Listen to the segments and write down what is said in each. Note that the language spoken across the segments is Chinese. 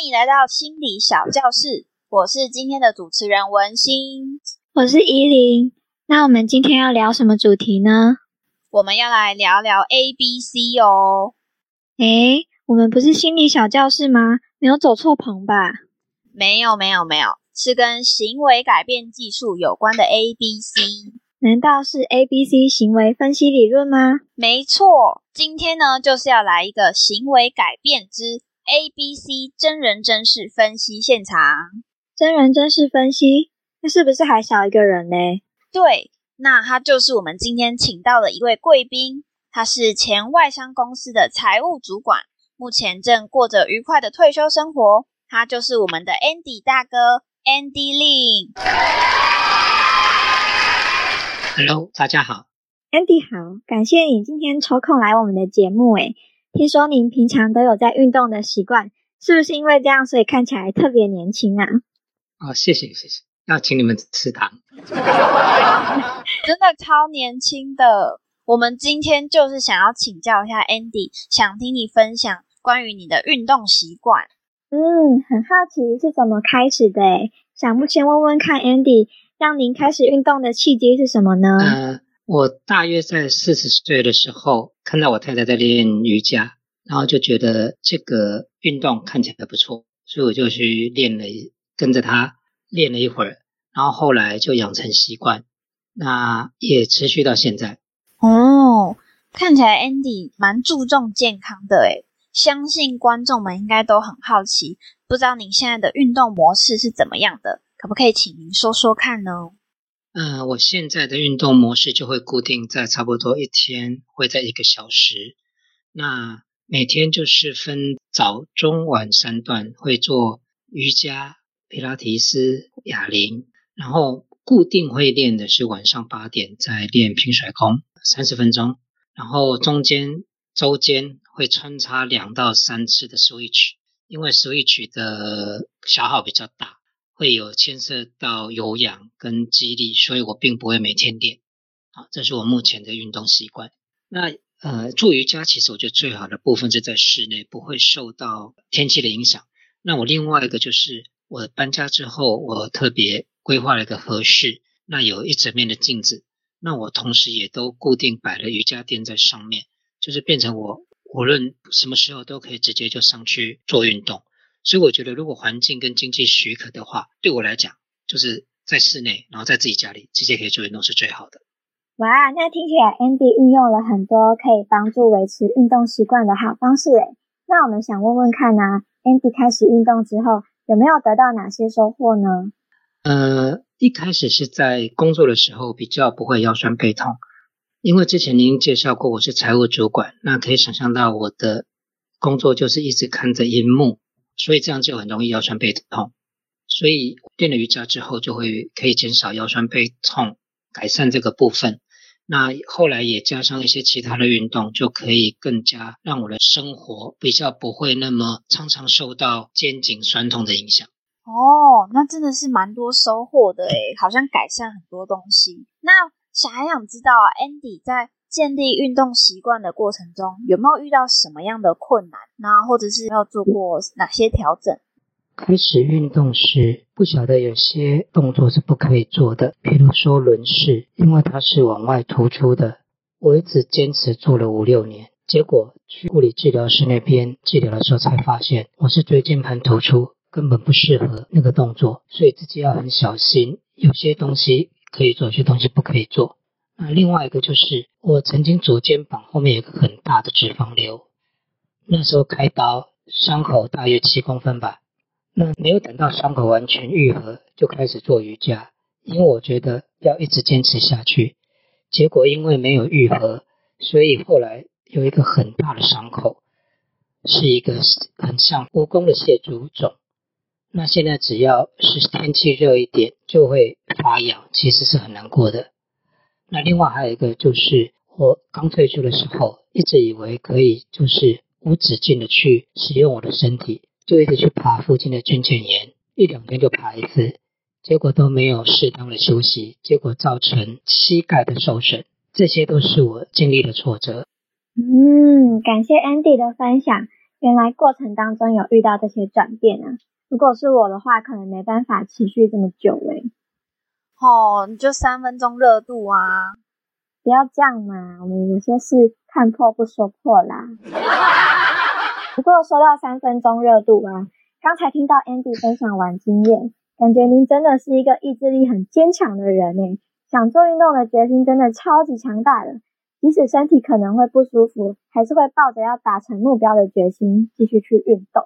欢迎来到心理小教室，我是今天的主持人文心，我是依琳。那我们今天要聊什么主题呢？我们要来聊聊 A B C 哦。诶，我们不是心理小教室吗？没有走错棚吧？没有，没有，没有，是跟行为改变技术有关的 A B C。难道是 A B C 行为分析理论吗？没错，今天呢就是要来一个行为改变之。A B C 真人真事分析现场，真人真事分析，那是不是还少一个人呢？对，那他就是我们今天请到的一位贵宾，他是前外商公司的财务主管，目前正过着愉快的退休生活。他就是我们的 Andy 大哥，Andy Lin。Hello，大家好，Andy 好，感谢你今天抽空来我们的节目，诶听说您平常都有在运动的习惯，是不是因为这样，所以看起来特别年轻啊？哦，谢谢谢谢，要请你们吃糖，真的超年轻的。我们今天就是想要请教一下 Andy，想听你分享关于你的运动习惯。嗯，很好奇是怎么开始的诶想不先问问看 Andy，让您开始运动的契机是什么呢？我大约在四十岁的时候，看到我太太在练瑜伽，然后就觉得这个运动看起来不错，所以我就去练了，跟着她练了一会儿，然后后来就养成习惯，那也持续到现在。哦，看起来 Andy 蛮注重健康的诶，相信观众们应该都很好奇，不知道您现在的运动模式是怎么样的，可不可以请您说说看呢？嗯，我现在的运动模式就会固定在差不多一天会在一个小时。那每天就是分早、中、晚三段，会做瑜伽、皮拉提斯、哑铃，然后固定会练的是晚上八点在练平甩功三十分钟，然后中间周间会穿插两到三次的 switch，因为 switch 的消耗比较大。会有牵涉到有氧跟肌力，所以我并不会每天练。啊，这是我目前的运动习惯。那呃，做瑜伽其实我觉得最好的部分是在室内，不会受到天气的影响。那我另外一个就是我搬家之后，我特别规划了一个合适，那有一整面的镜子。那我同时也都固定摆了瑜伽垫在上面，就是变成我无论什么时候都可以直接就上去做运动。所以我觉得，如果环境跟经济许可的话，对我来讲，就是在室内，然后在自己家里直接可以做运动是最好的。哇，那听起来 Andy 运用了很多可以帮助维持运动习惯的好方式诶。那我们想问问看呢，Andy 开始运动之后，有没有得到哪些收获呢？呃，一开始是在工作的时候比较不会腰酸背痛，因为之前您介绍过我是财务主管，那可以想象到我的工作就是一直看着荧幕。所以这样就很容易腰酸背痛，所以练了瑜伽之后就会可以减少腰酸背痛，改善这个部分。那后来也加上一些其他的运动，就可以更加让我的生活比较不会那么常常受到肩颈酸痛的影响。哦，那真的是蛮多收获的诶，好像改善很多东西。那想还想知道啊，Andy 在。建立运动习惯的过程中，有没有遇到什么样的困难？那或者是要做过哪些调整？开始运动时，不晓得有些动作是不可以做的，比如说轮式，因为它是往外突出的。我一直坚持做了五六年，结果去物理治疗师那边治疗的时候，才发现我是椎间盘突出，根本不适合那个动作，所以自己要很小心。有些东西可以做，有些东西不可以做。那另外一个就是，我曾经左肩膀后面有个很大的脂肪瘤，那时候开刀，伤口大约七公分吧。那没有等到伤口完全愈合，就开始做瑜伽，因为我觉得要一直坚持下去。结果因为没有愈合，所以后来有一个很大的伤口，是一个很像蜈蚣的蟹足肿。那现在只要是天气热一点，就会发痒，其实是很难过的。那另外还有一个就是，我刚退休的时候，一直以为可以就是无止境的去使用我的身体，就一直去爬附近的军舰岩，一两天就爬一次，结果都没有适当的休息，结果造成膝盖的受损，这些都是我经历的挫折。嗯，感谢 Andy 的分享。原来过程当中有遇到这些转变啊！如果是我的话，可能没办法持续这么久诶。哦，你就三分钟热度啊！不要这样嘛，我们有些事看破不说破啦。不过说到三分钟热度啊，刚才听到 Andy 分享完经验，感觉您真的是一个意志力很坚强的人诶，想做运动的决心真的超级强大的。即使身体可能会不舒服，还是会抱着要达成目标的决心继续去运动。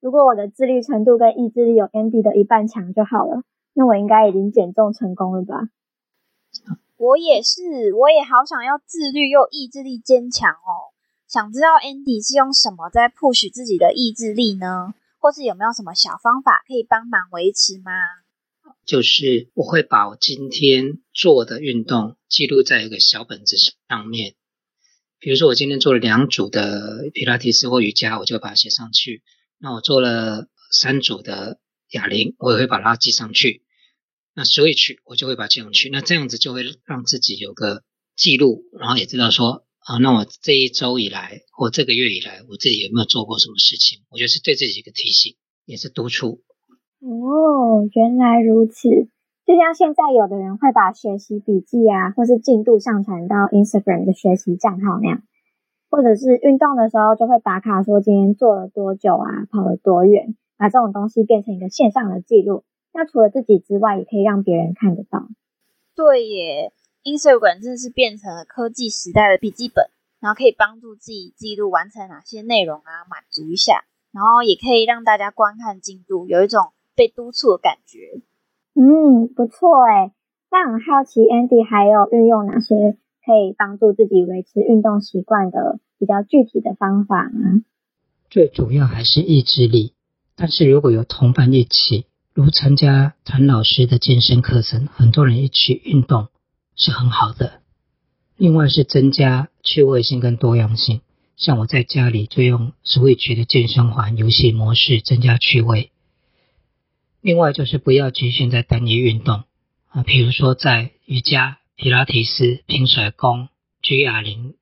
如果我的自律程度跟意志力有 Andy 的一半强就好了，那我应该已经减重成功了吧？我也是，我也好想要自律又意志力坚强哦。想知道 Andy 是用什么在 push 自己的意志力呢？或是有没有什么小方法可以帮忙维持吗？就是我会把我今天做的运动记录在一个小本子上面，比如说我今天做了两组的皮拉提斯或瑜伽，我就把它写上去。那我做了三组的哑铃，我也会把它记上去。那 switch 我就会把它记上去。那这样子就会让自己有个记录，然后也知道说啊，那我这一周以来或这个月以来，我自己有没有做过什么事情？我觉得是对自己一个提醒，也是督促。哦，原来如此。就像现在有的人会把学习笔记啊，或是进度上传到 Instagram 的学习账号那样，或者是运动的时候就会打卡说今天做了多久啊，跑了多远，把这种东西变成一个线上的记录。那除了自己之外，也可以让别人看得到。对耶，Instagram 真的是变成了科技时代的笔记本，然后可以帮助自己记录完成哪些内容啊，满足一下，然后也可以让大家观看进度，有一种。被督促的感觉，嗯，不错哎。那很好奇，Andy 还有运用哪些可以帮助自己维持运动习惯的比较具体的方法呢？最主要还是意志力，但是如果有同伴一起，如参加谭老师的健身课程，很多人一起运动是很好的。另外是增加趣味性跟多样性，像我在家里就用 Switch 的健身环游戏模式增加趣味。另外就是不要局限在单一运动啊，比如说在瑜伽、皮拉提斯、平甩功、举哑铃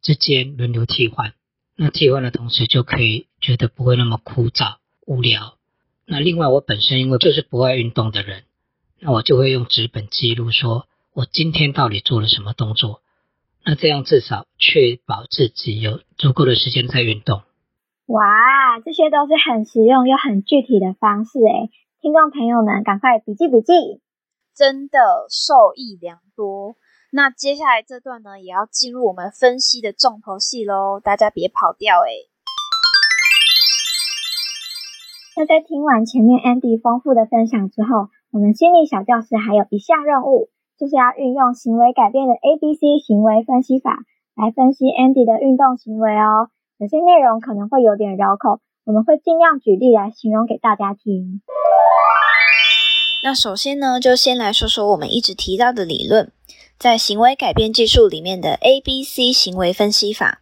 之间轮流替换。那替换的同时就可以觉得不会那么枯燥无聊。那另外我本身因为就是不爱运动的人，那我就会用纸本记录，说我今天到底做了什么动作。那这样至少确保自己有足够的时间在运动。哇，这些都是很实用又很具体的方式诶。听众朋友们，赶快笔记笔记，真的受益良多。那接下来这段呢，也要进入我们分析的重头戏喽，大家别跑掉哎。那在听完前面 Andy 丰富的分享之后，我们心理小教室还有一项任务，就是要运用行为改变的 A B C 行为分析法来分析 Andy 的运动行为哦。有些内容可能会有点绕口，我们会尽量举例来形容给大家听。那首先呢，就先来说说我们一直提到的理论，在行为改变技术里面的 A B C 行为分析法。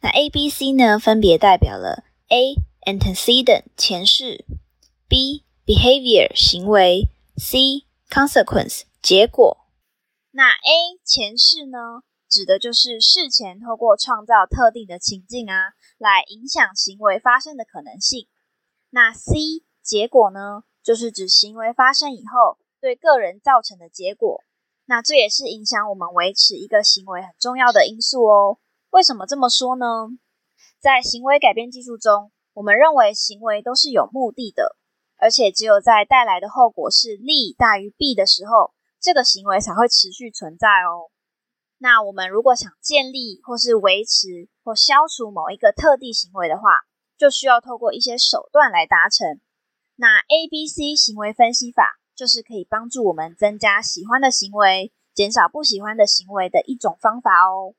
那 A B C 呢，分别代表了 A antecedent 前世，B behavior 行为，C consequence 结果。那 A 前世呢，指的就是事前透过创造特定的情境啊，来影响行为发生的可能性。那 C 结果呢？就是指行为发生以后对个人造成的结果，那这也是影响我们维持一个行为很重要的因素哦。为什么这么说呢？在行为改变技术中，我们认为行为都是有目的的，而且只有在带来的后果是利大于弊的时候，这个行为才会持续存在哦。那我们如果想建立或是维持或消除某一个特定行为的话，就需要透过一些手段来达成。那 A B C 行为分析法就是可以帮助我们增加喜欢的行为，减少不喜欢的行为的一种方法哦。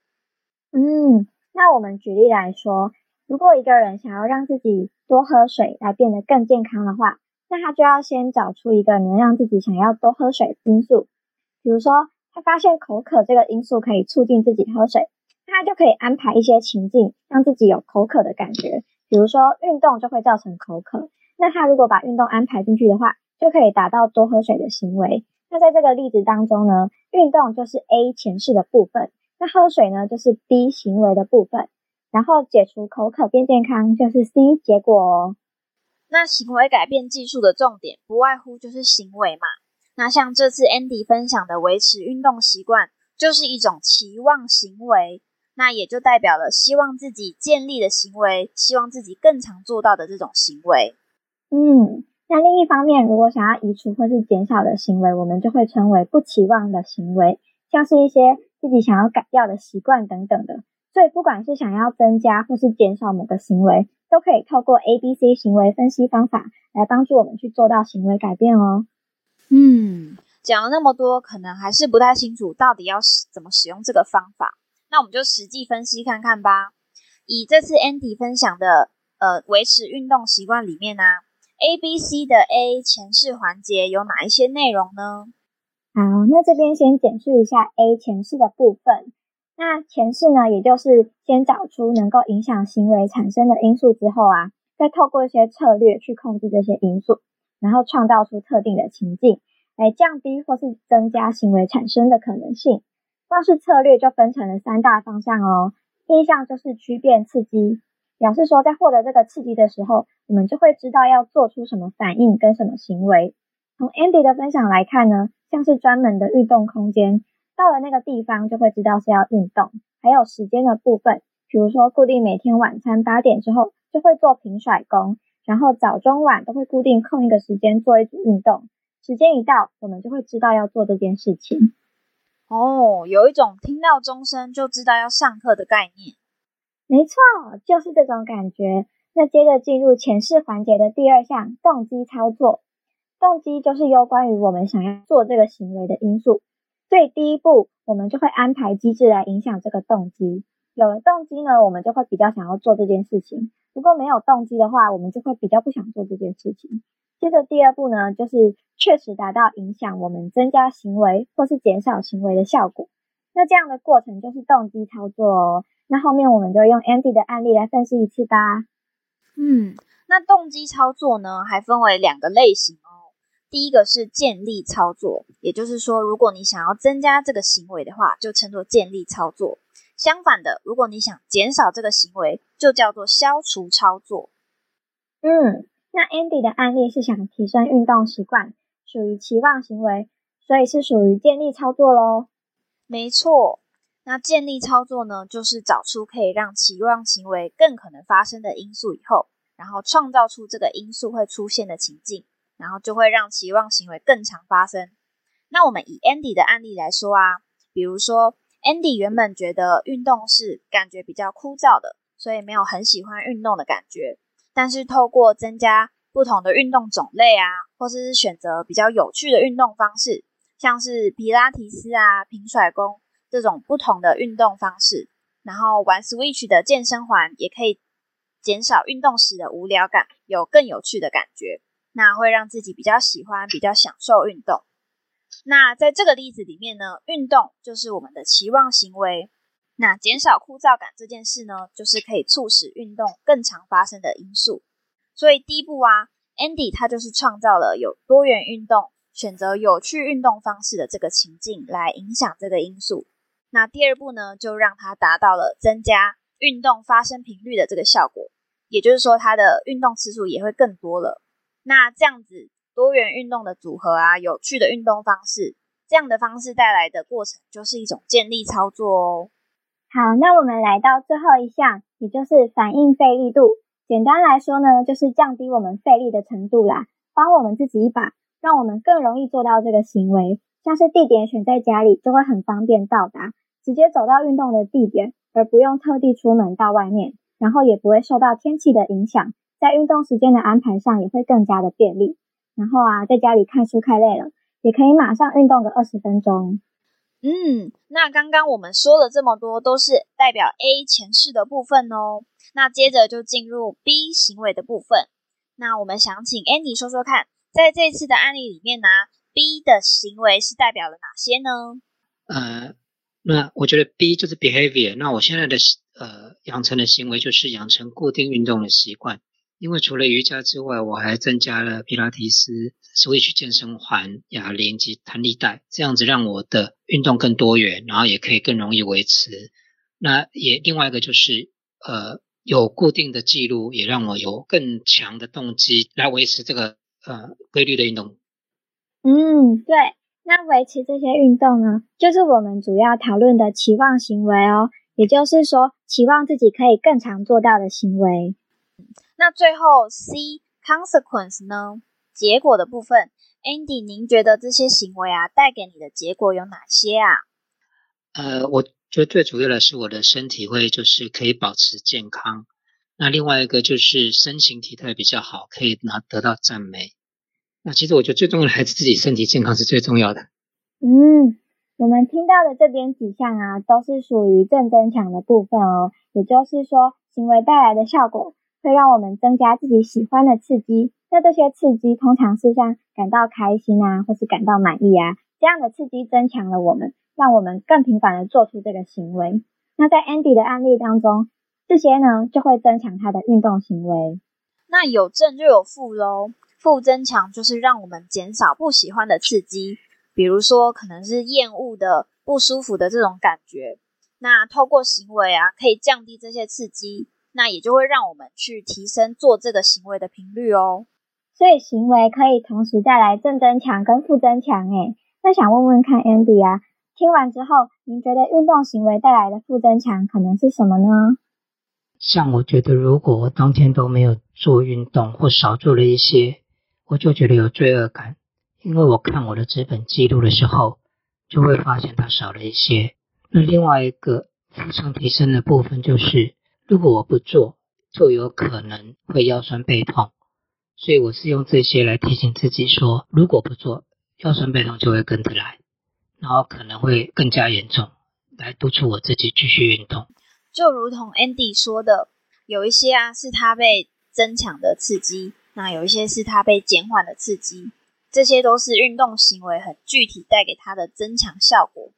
嗯，那我们举例来说，如果一个人想要让自己多喝水来变得更健康的话，那他就要先找出一个能让自己想要多喝水的因素。比如说，他发现口渴这个因素可以促进自己喝水，那他就可以安排一些情境，让自己有口渴的感觉。比如说，运动就会造成口渴。那他如果把运动安排进去的话，就可以达到多喝水的行为。那在这个例子当中呢，运动就是 A 前世的部分，那喝水呢就是 B 行为的部分。然后解除口渴变健康就是 C 结果哦。那行为改变技术的重点不外乎就是行为嘛。那像这次 Andy 分享的维持运动习惯，就是一种期望行为，那也就代表了希望自己建立的行为，希望自己更常做到的这种行为。嗯，那另一方面，如果想要移除或是减少的行为，我们就会称为不期望的行为，像是一些自己想要改掉的习惯等等的。所以，不管是想要增加或是减少某个行为，都可以透过 A、B、C 行为分析方法来帮助我们去做到行为改变哦。嗯，讲了那么多，可能还是不太清楚到底要怎么使用这个方法。那我们就实际分析看看吧。以这次 Andy 分享的呃维持运动习惯里面呢，A、B、C 的 A 前世环节有哪一些内容呢？好，那这边先简述一下 A 前世的部分。那前世呢，也就是先找出能够影响行为产生的因素之后啊，再透过一些策略去控制这些因素，然后创造出特定的情境，来降低或是增加行为产生的可能性。光是策略就分成了三大方向哦。第一项就是区变刺激，表示说在获得这个刺激的时候，我们就会知道要做出什么反应跟什么行为。从 Andy 的分享来看呢，像是专门的运动空间。到了那个地方就会知道是要运动，还有时间的部分，比如说固定每天晚餐八点之后就会做平甩功，然后早中晚都会固定空一个时间做一组运动，时间一到我们就会知道要做这件事情。哦，有一种听到钟声就知道要上课的概念。没错，就是这种感觉。那接着进入前世环节的第二项动机操作，动机就是有关于我们想要做这个行为的因素。所以第一步，我们就会安排机制来影响这个动机。有了动机呢，我们就会比较想要做这件事情。如果没有动机的话，我们就会比较不想做这件事情。接着第二步呢，就是确实达到影响我们增加行为或是减少行为的效果。那这样的过程就是动机操作哦。那后面我们就用 Andy 的案例来分析一次吧。嗯，那动机操作呢，还分为两个类型。第一个是建立操作，也就是说，如果你想要增加这个行为的话，就称作建立操作。相反的，如果你想减少这个行为，就叫做消除操作。嗯，那 Andy 的案例是想提升运动习惯，属于期望行为，所以是属于建立操作喽。没错，那建立操作呢，就是找出可以让期望行为更可能发生的因素以后，然后创造出这个因素会出现的情境。然后就会让期望行为更常发生。那我们以 Andy 的案例来说啊，比如说 Andy 原本觉得运动是感觉比较枯燥的，所以没有很喜欢运动的感觉。但是透过增加不同的运动种类啊，或者是选择比较有趣的运动方式，像是皮拉提斯啊、平甩功这种不同的运动方式，然后玩 Switch 的健身环也可以减少运动时的无聊感，有更有趣的感觉。那会让自己比较喜欢、比较享受运动。那在这个例子里面呢，运动就是我们的期望行为。那减少枯燥感这件事呢，就是可以促使运动更常发生的因素。所以第一步啊，Andy 他就是创造了有多元运动、选择有趣运动方式的这个情境来影响这个因素。那第二步呢，就让他达到了增加运动发生频率的这个效果，也就是说，他的运动次数也会更多了。那这样子多元运动的组合啊，有趣的运动方式，这样的方式带来的过程就是一种建立操作哦。好，那我们来到最后一项，也就是反应费力度。简单来说呢，就是降低我们费力的程度啦，帮我们自己一把，让我们更容易做到这个行为。像是地点选在家里，就会很方便到达，直接走到运动的地点，而不用特地出门到外面，然后也不会受到天气的影响。在运动时间的安排上也会更加的便利。然后啊，在家里看书看累了，也可以马上运动个二十分钟。嗯，那刚刚我们说了这么多，都是代表 A 前世的部分哦。那接着就进入 B 行为的部分。那我们想请 Andy 说说看，在这次的案例里面呢，B 的行为是代表了哪些呢？呃，那我觉得 B 就是 behavior。那我现在的呃养成的行为就是养成固定运动的习惯。因为除了瑜伽之外，我还增加了皮拉提斯、Switch 健身环、哑铃及弹力带，这样子让我的运动更多元，然后也可以更容易维持。那也另外一个就是，呃有固定的记录，也让我有更强的动机来维持这个呃规律的运动。嗯，对。那维持这些运动呢，就是我们主要讨论的期望行为哦，也就是说，期望自己可以更常做到的行为。那最后 C consequence 呢，结果的部分，Andy，您觉得这些行为啊，带给你的结果有哪些啊？呃，我觉得最主要的是我的身体会就是可以保持健康，那另外一个就是身形体态比较好，可以拿得到赞美。那其实我觉得最重要的还是自己身体健康是最重要的。嗯，我们听到的这边几项啊，都是属于正增强的部分哦。也就是说，行为带来的效果会让我们增加自己喜欢的刺激。那这些刺激通常是像感到开心啊，或是感到满意啊这样的刺激，增强了我们，让我们更频繁的做出这个行为。那在 Andy 的案例当中，这些呢就会增强他的运动行为。那有正就有负喽。负增强就是让我们减少不喜欢的刺激，比如说可能是厌恶的、不舒服的这种感觉。那透过行为啊，可以降低这些刺激，那也就会让我们去提升做这个行为的频率哦。所以行为可以同时带来正增强跟负增强。诶，那想问问看，Andy 啊，听完之后，您觉得运动行为带来的负增强可能是什么呢？像我觉得，如果我当天都没有做运动，或少做了一些。我就觉得有罪恶感，因为我看我的资本记录的时候，就会发现它少了一些。那另外一个负重提升的部分就是，如果我不做，就有可能会腰酸背痛。所以我是用这些来提醒自己说，如果不做，腰酸背痛就会跟着来，然后可能会更加严重，来督促我自己继续运动。就如同 Andy 说的，有一些啊是他被增强的刺激。那有一些是他被减缓的刺激，这些都是运动行为很具体带给他的增强效果。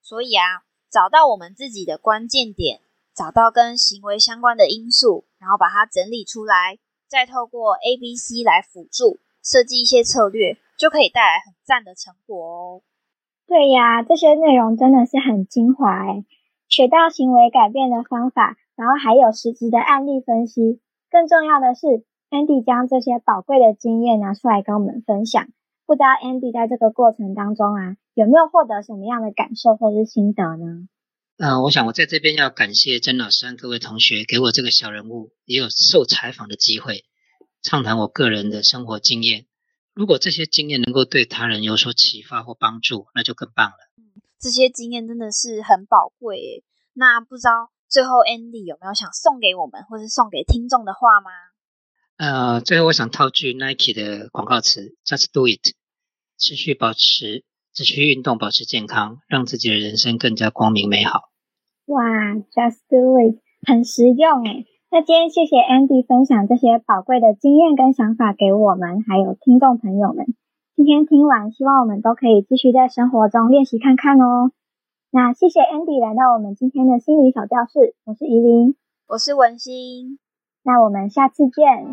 所以啊，找到我们自己的关键点，找到跟行为相关的因素，然后把它整理出来，再透过 A、B、C 来辅助设计一些策略，就可以带来很赞的成果哦。对呀，这些内容真的是很精华诶，学到行为改变的方法，然后还有实质的案例分析，更重要的是。Andy 将这些宝贵的经验拿出来跟我们分享，不知道 Andy 在这个过程当中啊，有没有获得什么样的感受或是心得呢？嗯，我想我在这边要感谢曾老师和各位同学给我这个小人物也有受采访的机会，畅谈我个人的生活经验。如果这些经验能够对他人有所启发或帮助，那就更棒了。嗯，这些经验真的是很宝贵。那不知道最后 Andy 有没有想送给我们或是送给听众的话吗？呃，最后我想套句 Nike 的广告词：Just do it，持续保持，持续运动，保持健康，让自己的人生更加光明美好。哇，Just do it，很实用诶。那今天谢谢 Andy 分享这些宝贵的经验跟想法给我们，还有听众朋友们。今天听完，希望我们都可以继续在生活中练习看看哦。那谢谢 Andy 来到我们今天的心理小教室，我是怡琳，我是文心。那我们下次见。